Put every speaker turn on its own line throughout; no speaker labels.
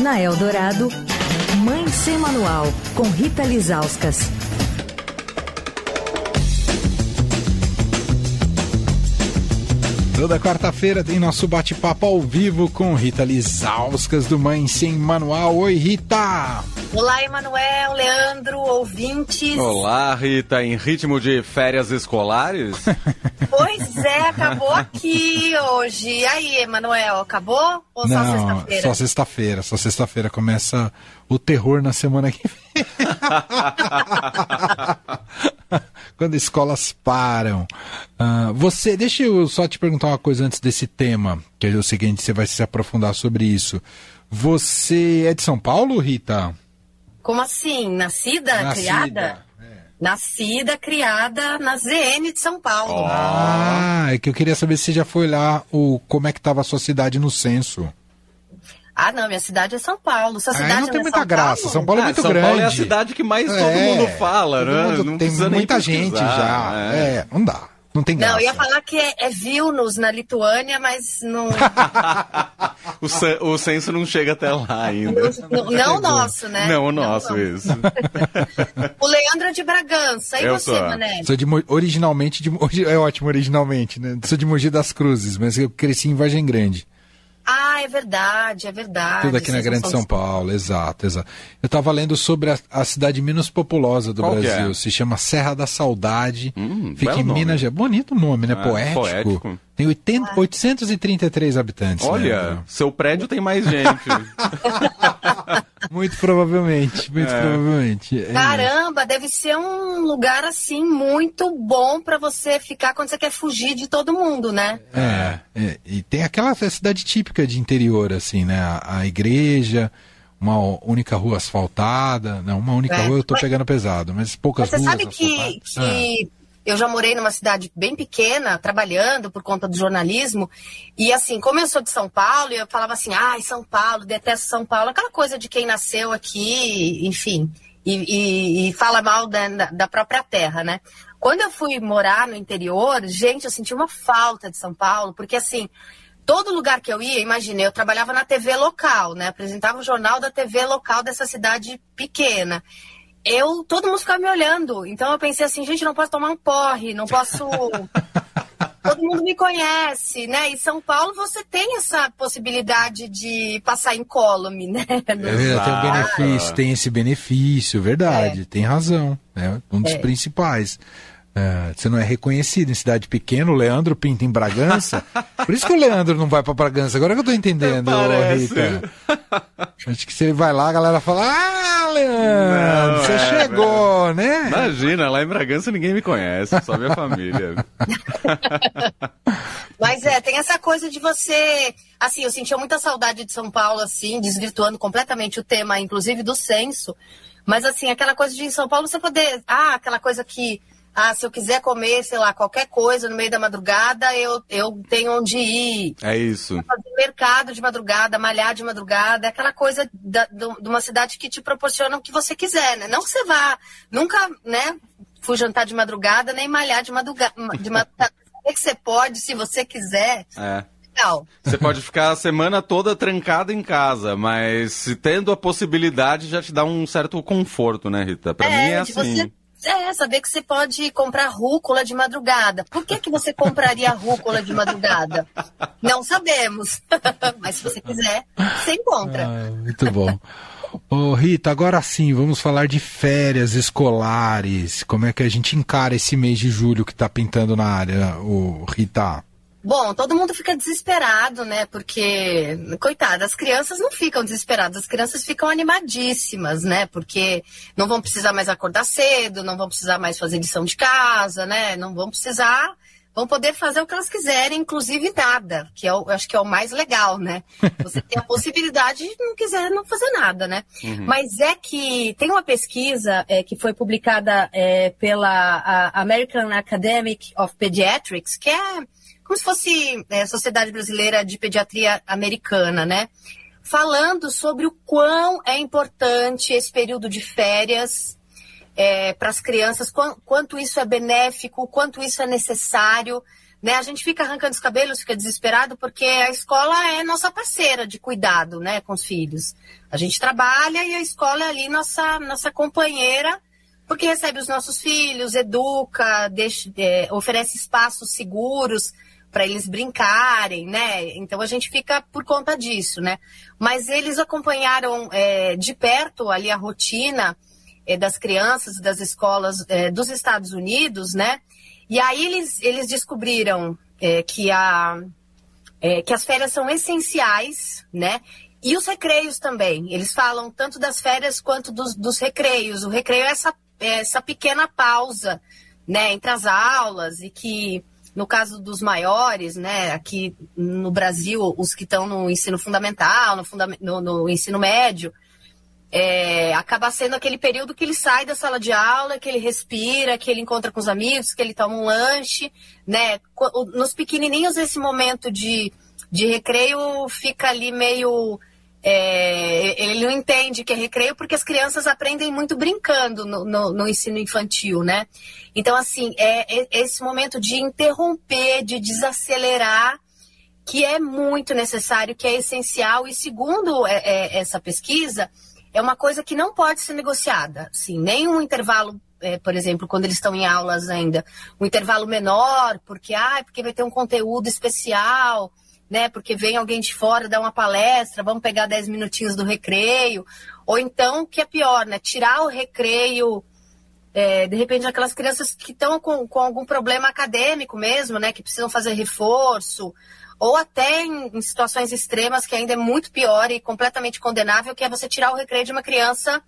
Na Eldorado, Mãe Sem Manual, com Rita Lizauskas.
Toda quarta-feira tem nosso bate-papo ao vivo com Rita Lizauskas do Mãe Sem Manual. Oi, Rita!
Olá, Emanuel, Leandro, ouvintes.
Olá, Rita, em ritmo de férias escolares?
pois é, acabou aqui hoje. E aí, Emanuel, acabou? Ou
Não,
só sexta-feira?
Só sexta-feira. Só sexta-feira começa o terror na semana que vem. Quando escolas param. Uh, você, deixa eu só te perguntar uma coisa antes desse tema, que é o seguinte, você vai se aprofundar sobre isso. Você é de São Paulo, Rita?
Como assim? Nascida,
Nascida,
criada? Nascida, criada na ZN de São Paulo.
Ah, é que eu queria saber se você já foi lá o como é que estava a sua cidade no censo.
Ah, não, minha cidade é São Paulo. Sua
Aí
cidade
não tem
é
muita
São
graça.
Paulo?
São Paulo é
Ah,
muito
São
grande.
Paulo é a cidade que mais todo
É,
mundo fala,
todo
né?
mundo-
não
tem muita gente
pesquisar,
já.
é.
É. não dá. Não tem graça.
Não, eu ia falar que é, é Vilnius, na Lituânia, mas não,
O, cen- o censo não chega até lá ainda.
não, não o nosso, né?
Não, o nosso,
não.
isso.
O Leandro é de Bragança. E
Eu
você,
sou.
Mané?
Sou de originalmente de é ótimo originalmente, né? Sou de Mogi das Cruzes, mas eu cresci em Vargem Grande.
Ah, é verdade, é verdade.
Tudo aqui na
Vocês
Grande
são
São Paulo, exato, exato. Eu estava lendo sobre a, a cidade menos populosa do
Qual que
Brasil.
é?
Se chama Serra da Saudade.
Hum,
Fica em
nome.
Minas Gerais. Bonito nome, né?
É,
poético.
poético.
Tem 80, 833 habitantes.
Olha,
né?
seu prédio tem mais gente.
Muito provavelmente, muito
É.
provavelmente. É.
Caramba, deve ser um lugar assim muito bom pra você ficar quando você quer fugir de todo mundo, né?
É, é, e tem aquela cidade típica de interior, assim, né? A, a igreja, uma única rua asfaltada. Não, uma única
É.
rua eu tô pegando pesado, mas poucas
Mas você
ruas
sabe que,
asfaltadas.
que eu já morei numa cidade bem pequena, trabalhando por conta do jornalismo, e assim, como eu sou de São Paulo, eu falava assim, ai, São Paulo, detesto São Paulo, aquela coisa de quem nasceu aqui, enfim, e, e- e fala mal da, da- própria terra, né? Quando eu fui morar no interior, gente, eu senti uma falta de São Paulo, porque assim, todo lugar que eu ia, imaginei, eu trabalhava na TV local, né? Apresentava o jornal da TV local dessa cidade pequena. Eu, todo mundo ficava me olhando. Então eu pensei assim, gente, não posso tomar um porre, não posso. todo mundo me conhece, né? E São Paulo você tem essa possibilidade de passar incólume, né?
É verdade, tem
Exato.
benefício, tem esse benefício, verdade, tem razão. É um dos
É.
principais. É, você não é reconhecido em cidade pequena, o Leandro pinta em Bragança. Por isso que o Leandro não vai pra Bragança. Agora que eu tô entendendo. Rita. Acho que se ele vai lá, a galera fala: Ah, Leandro,
Não,
você
é,
chegou, né?
Imagina, lá em Bragança ninguém me conhece, só minha família.
Mas é, tem essa coisa de você. Assim, eu sentia muita saudade de São Paulo, assim, desvirtuando completamente o tema, inclusive do censo. Mas, assim, aquela coisa de em São Paulo você poder. Ah, aquela coisa que. Ah, se eu quiser comer, sei lá, qualquer coisa no meio da madrugada, eu, eu tenho onde ir.
É isso.
Fazer mercado de madrugada, malhar de madrugada, aquela coisa da- do- de uma cidade que te proporciona o que você quiser, né? Não que você vá, nunca, né, fui jantar de madrugada, nem malhar de madrugada. De madrugada. Saber que você pode, se você quiser,
É. Você pode ficar a semana toda trancado em casa, mas se tendo a possibilidade já te dá um certo conforto, né, Rita? Pra mim é assim.
você é, saber que você pode comprar rúcula de madrugada. Por que, que você compraria rúcula de madrugada? Não sabemos. Mas se você quiser, você encontra.
Ah, muito bom. Ô, Rita, agora sim, vamos falar de férias escolares. Como é que a gente encara esse mês de julho que tá pintando na área, o Rita?
Bom, todo mundo fica desesperado, né? Porque, coitada, as crianças não ficam desesperadas, as crianças ficam animadíssimas, né? Porque não vão precisar mais acordar cedo, não vão precisar mais fazer lição de casa, né? Não vão precisar, vão poder fazer o que elas quiserem, inclusive nada, que é o, eu acho que é o mais legal, né? Você tem a possibilidade de não quiser não fazer nada, né? Mas é que tem uma pesquisa é, que foi publicada é, pela American Academic of Pediatrics, que é como se fosse é, Sociedade Brasileira de Pediatria Americana, né? Falando sobre o quão é importante esse período de férias para as crianças, quan- quanto isso é benéfico, quanto isso é necessário, né? A gente fica arrancando os cabelos, fica desesperado, porque a escola é nossa parceira de cuidado, né, com os filhos. A gente trabalha e a escola é ali nossa, nossa companheira, porque recebe os nossos filhos, educa, deixa, é, oferece espaços seguros para eles brincarem, né? Então a gente fica por conta disso, né? Mas eles acompanharam é, de perto ali a rotina é, das crianças das escolas é, dos Estados Unidos, né? E aí eles, eles descobriram é, que, a, é, que as férias são essenciais, né? E os recreios também. Eles falam tanto das férias quanto dos, dos recreios. O recreio é essa, é essa pequena pausa, né, entre as aulas e que no caso dos maiores, né, aqui no Brasil, os que estão no ensino fundamental, no, funda no, no ensino médio, é, acaba sendo aquele período que ele sai da sala de aula, que ele respira, que ele encontra com os amigos, que ele toma um lanche, né? Nos pequenininhos, esse momento de, de recreio fica ali meio. É, ele não entende que é recreio porque as crianças aprendem muito brincando no, no, no ensino infantil, né? Então, assim, é, é esse momento de interromper, de desacelerar, que é muito necessário, que é essencial. E segundo é, é essa pesquisa, é uma coisa que não pode ser negociada. Sim, nem um intervalo, é, por exemplo, quando eles estão em aulas ainda, um intervalo menor, porque ah, porque vai ter um conteúdo especial, né? Porque vem alguém de fora dar uma palestra, vamos pegar 10 minutinhos do recreio. Ou então, que é pior, né? Tirar o recreio. É, de repente, aquelas crianças que estão com, com algum problema acadêmico mesmo, né? Que precisam fazer reforço, ou até em, em, situações extremas, que ainda é muito pior e completamente condenável, que é você tirar o recreio de uma criança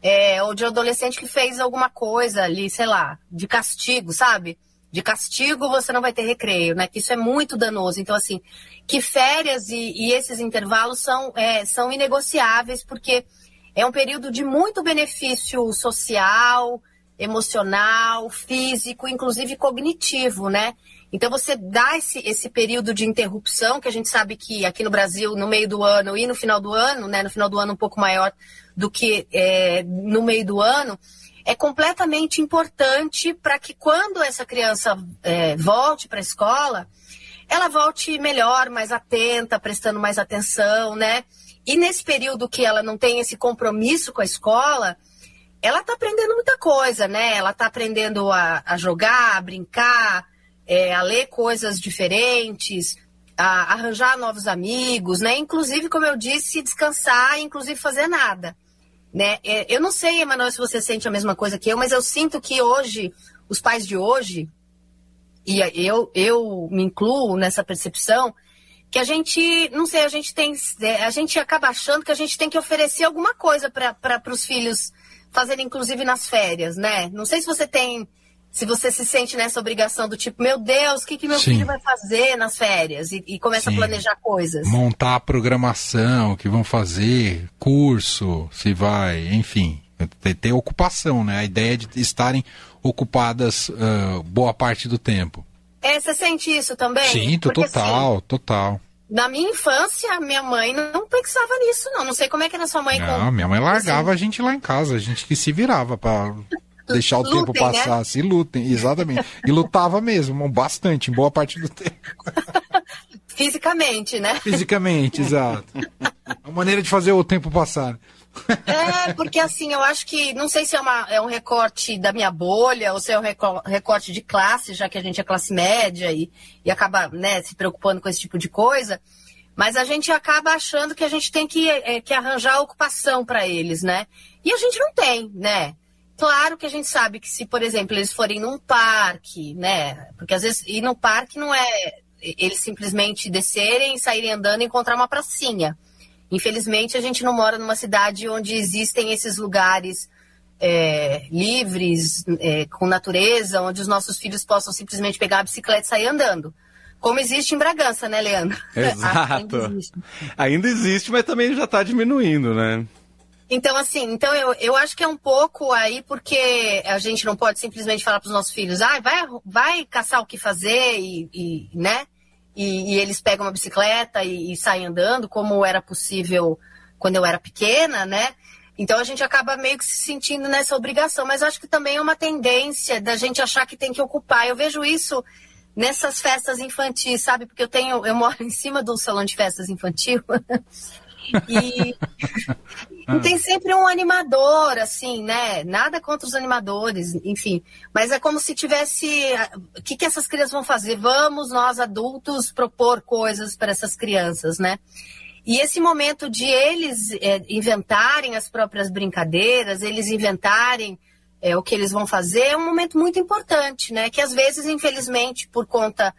é, ou de um adolescente que fez alguma coisa ali, sei lá, de castigo, sabe? De castigo você não vai ter recreio, né? Que isso é muito danoso. Então, assim, que férias e, e esses intervalos são, é, são inegociáveis, porque é um período de muito benefício social, emocional, físico, inclusive cognitivo, né? Então, você dá esse, esse período de interrupção, que a gente sabe que aqui no Brasil, no meio do ano e no final do ano, né, no final do ano um pouco maior do que é, no meio do ano, é completamente importante para que quando essa criança é, volte para a escola, ela volte melhor, mais atenta, prestando mais atenção, né? E nesse período que ela não tem esse compromisso com a escola, ela está aprendendo muita coisa, né? Ela está aprendendo a, a jogar, a brincar, é, a ler coisas diferentes, a arranjar novos amigos, né? Inclusive, como eu disse, descansar, inclusive fazer nada. Né? É, eu não sei, Emanuel, se você sente a mesma coisa que eu, mas eu sinto que hoje, os pais de hoje, e eu, eu me incluo nessa percepção, que a gente, não sei, a gente tem, é, a gente acaba achando que a gente tem que oferecer alguma coisa para os filhos fazerem, inclusive nas férias, né? Não sei se você tem se você se sente nessa obrigação do tipo, meu Deus, o que, que meu Sim. filho vai fazer nas férias? E, e começa Sim. a planejar coisas.
Montar a programação, o que vão fazer, curso, se vai, enfim. Ter, ter ocupação, né? A ideia de estarem ocupadas uh, boa parte do tempo.
É, você sente isso também?
Sim, Porque, total, assim, total.
Na minha infância, minha mãe não pensava nisso, não. Não sei como é que era sua mãe.
Não, com... minha mãe largava assim. a gente lá em casa, a gente que se virava para deixar o lutem, tempo né? passar, né? se lutem, exatamente. E lutava mesmo, bastante, em boa parte do tempo.
Fisicamente, né?
Fisicamente, exato. A maneira de fazer o tempo passar.
É, porque assim, eu acho que, não sei se é, uma, é um recorte da minha bolha ou se é um recorte de classe, já que a gente é classe média e, e acaba né, se preocupando com esse tipo de coisa, mas a gente acaba achando que a gente tem que, é, que arranjar ocupação para eles, né? E a gente não tem, né? Claro que a gente sabe que se, por exemplo, eles forem num parque, né? Porque às vezes ir no parque não é eles simplesmente descerem, saírem andando e encontrar uma pracinha. Infelizmente, a gente não mora numa cidade onde existem esses lugares é, livres, é, com natureza, onde os nossos filhos possam simplesmente pegar a bicicleta e sair andando. Como existe em Bragança, né, Leandro?
Exato. Ainda existe. Ainda existe, mas também já está diminuindo, né?
Então, assim, então eu, eu acho que é um pouco aí porque a gente não pode simplesmente falar para os nossos filhos, ah, vai, vai caçar o que fazer e, e né? E, e, eles pegam uma bicicleta e, e saem andando, como era possível quando eu era pequena, né? Então a gente acaba meio que se sentindo nessa obrigação, mas acho que também é uma tendência da gente achar que tem que ocupar. Eu vejo isso nessas festas infantis, sabe? Porque eu tenho, eu moro em cima do salão de festas infantil. E, e tem sempre um animador, assim, né? Nada contra os animadores, enfim. Mas é como se tivesse. O que, que essas crianças vão fazer? Vamos, nós adultos, propor coisas para essas crianças, né? E esse momento de eles é, inventarem as próprias brincadeiras, eles inventarem é, o que eles vão fazer, é um momento muito importante, né? Que às vezes, infelizmente, por conta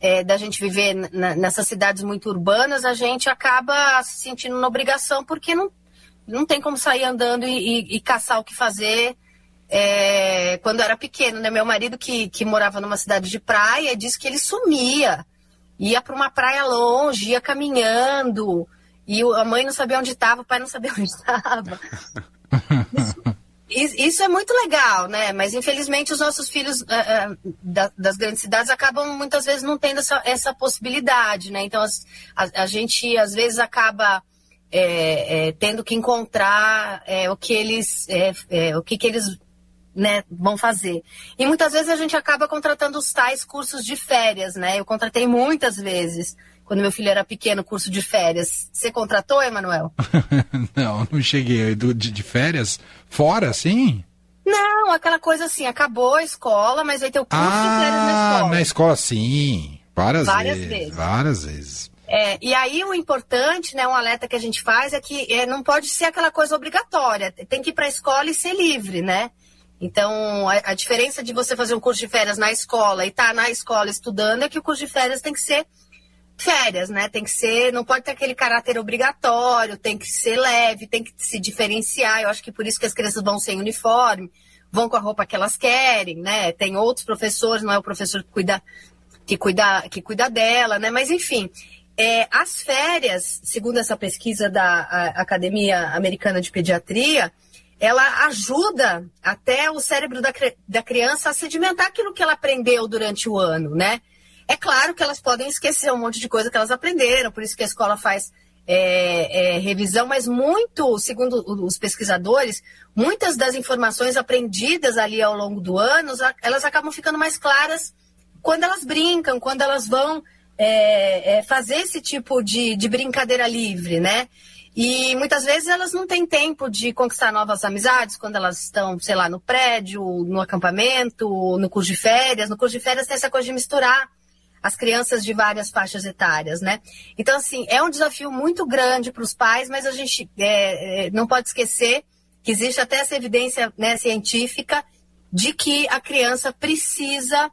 é, da gente viver nessas cidades muito urbanas, a gente acaba se sentindo na obrigação porque não, não tem como sair andando e, e, e caçar o que fazer. É, quando era pequeno, né? Meu marido que, que morava numa cidade de praia disse que ele sumia, ia para uma praia longe, ia caminhando e a mãe não sabia onde estava, o pai não sabia onde estava. é muito legal, né? Mas infelizmente os nossos filhos uh, uh, da, das grandes cidades acabam muitas vezes não tendo essa, essa possibilidade, né? Então as, a, a, gente às vezes acaba é, é, tendo que encontrar é, o que eles é, é, o que, que eles né, vão fazer. E muitas vezes a gente acaba contratando os tais cursos de férias, né? Eu contratei muitas vezes quando meu filho era pequeno, curso de férias. Você contratou, Emanuel?
não, não cheguei. De, de férias? Fora, sim?
Não, aquela coisa assim, acabou a escola, mas vai ter o curso ah, de férias na
escola. Na escola, sim. Várias,
várias
vezes,
vezes.
Várias vezes.
É, e aí o importante, né, um alerta que a gente faz é que é, não pode ser aquela coisa obrigatória. Tem que ir para a escola e ser livre, né? Então, a, a, diferença de você fazer um curso de férias na escola e estar tá na escola estudando é que o curso de férias tem que ser férias, né? Tem que ser, não pode ter aquele caráter obrigatório, tem que ser leve, tem que se diferenciar. Eu acho que por isso que as crianças vão sem uniforme, vão com a roupa que elas querem, né? Tem outros professores, não é o professor que cuida que cuida, que cuida dela, né? Mas enfim, é, as férias, segundo essa pesquisa da Academia Americana de Pediatria, ela ajuda até o cérebro da, da criança a sedimentar aquilo que ela aprendeu durante o ano, né? É claro que elas podem esquecer um monte de coisa que elas aprenderam, por isso que a escola faz é, é, revisão, mas muito, segundo os pesquisadores, muitas das informações aprendidas ali ao longo do ano, elas acabam ficando mais claras quando elas brincam, quando elas vão é, é, fazer esse tipo de, de brincadeira livre, né? E muitas vezes elas não têm tempo de conquistar novas amizades quando elas estão, sei lá, no prédio, no acampamento, no curso de férias. No curso de férias tem essa coisa de misturar as crianças de várias faixas etárias, né? Então, assim, é um desafio muito grande para os pais, mas a gente é, é, não pode esquecer que existe até essa evidência né, científica de que a criança precisa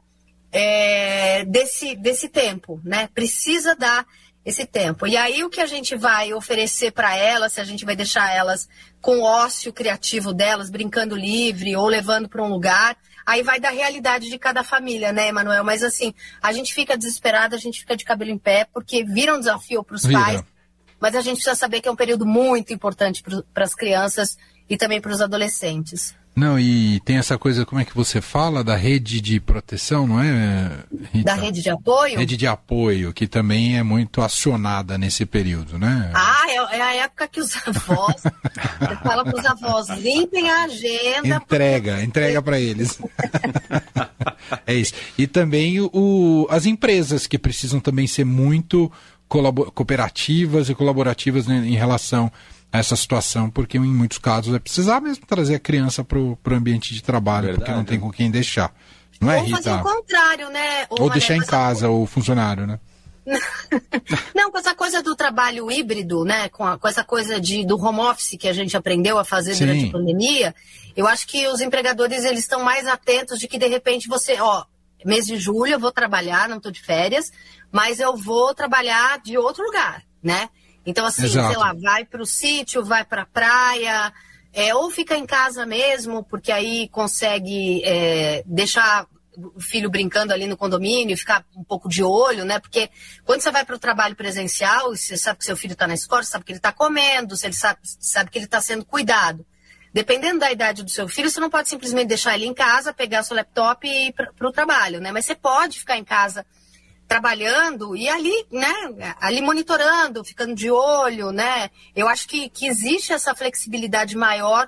é, desse, desse tempo, né? Precisa dar esse tempo. E aí o que a gente vai oferecer para elas, se a gente vai deixar elas com o ócio criativo delas, brincando livre ou levando para um lugar, Aí vai da realidade de cada família, né, Emanuel? Mas assim, a gente fica desesperado, a gente fica de cabelo em pé, porque vira um desafio para os pais. Mas a gente precisa saber que é um período muito importante para as crianças e também para os adolescentes.
Não, e tem essa coisa, como é que você fala, da rede de proteção, não é?
Rita? Da rede de apoio?
Rede de apoio, que também é muito acionada nesse período, né?
Ah, é, é a época que os avós, você fala para os avós, limpem a agenda.
Entrega, porque... entrega para eles. é isso. E também o, as empresas que precisam também ser muito cooperativas e colaborativas né, em relação essa situação, porque em muitos casos é precisar mesmo trazer a criança para o ambiente de trabalho, Verdade. porque não tem com quem deixar. Não é, Rita?
fazer o contrário, né?
Ou, Ou deixar em casa o funcionário, né?
Não, com essa coisa do trabalho híbrido, né? Com, a, com, essa coisa de, do home office que a gente aprendeu a fazer Sim. durante a pandemia, eu acho que os empregadores eles estão mais atentos de que de repente você, ó, mês de julho eu vou trabalhar, não estou de férias, mas eu vou trabalhar de outro lugar, né? Então, assim, Exato. sei lá, vai para o sítio, vai para a praia, é, ou fica em casa mesmo, porque aí consegue é, deixar o filho brincando ali no condomínio, ficar um pouco de olho, né? Porque quando você vai para o trabalho presencial, você sabe que seu filho está na escola, você sabe que ele está comendo, você sabe, sabe que ele está sendo cuidado. Dependendo da idade do seu filho, você não pode simplesmente deixar ele em casa, pegar seu laptop e ir para o trabalho, né? Mas você pode ficar em casa trabalhando e ali, né, ali monitorando, ficando de olho, né? Eu acho que, que existe essa flexibilidade maior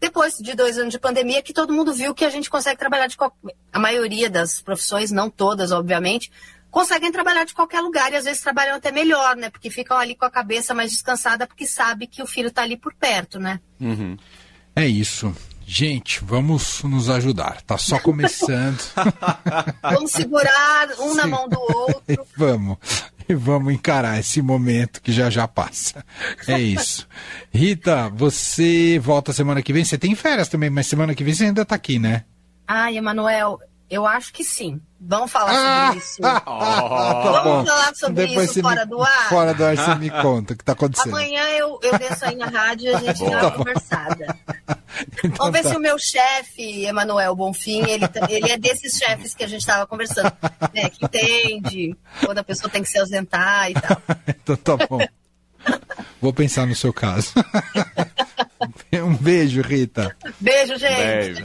depois de dois anos de pandemia, que todo mundo viu que a gente consegue trabalhar de qualquer... A maioria das profissões, não todas, obviamente, conseguem trabalhar de qualquer lugar e às vezes trabalham até melhor, né? Porque ficam ali com a cabeça mais descansada porque sabe que o filho está ali por perto, né?
Uhum. É isso. Gente, vamos nos ajudar. Tá só começando.
vamos segurar um Sim. na mão do outro.
vamos. E vamos encarar esse momento que já já passa. É isso. Rita, você volta semana que vem. Você tem férias também, mas semana que vem você ainda tá aqui, né?
Ai, Emanuel, eu acho que sim. Vamos falar ah, sobre isso. Ah,
tá Vamos
bom. falar sobre
Depois
isso fora
me,
do ar?
Fora do ar você me conta o que está acontecendo.
Amanhã eu, eu desço aí na rádio e a gente dá uma conversada. Então Vamos ver tá. se o meu chefe, Emanuel Bonfim, ele, ele é desses chefes que a gente estava conversando, né? Que entende quando a pessoa tem que se ausentar e tal.
então tá bom. Vou pensar no seu caso. um beijo, Rita.
Beijo, gente. Beijo.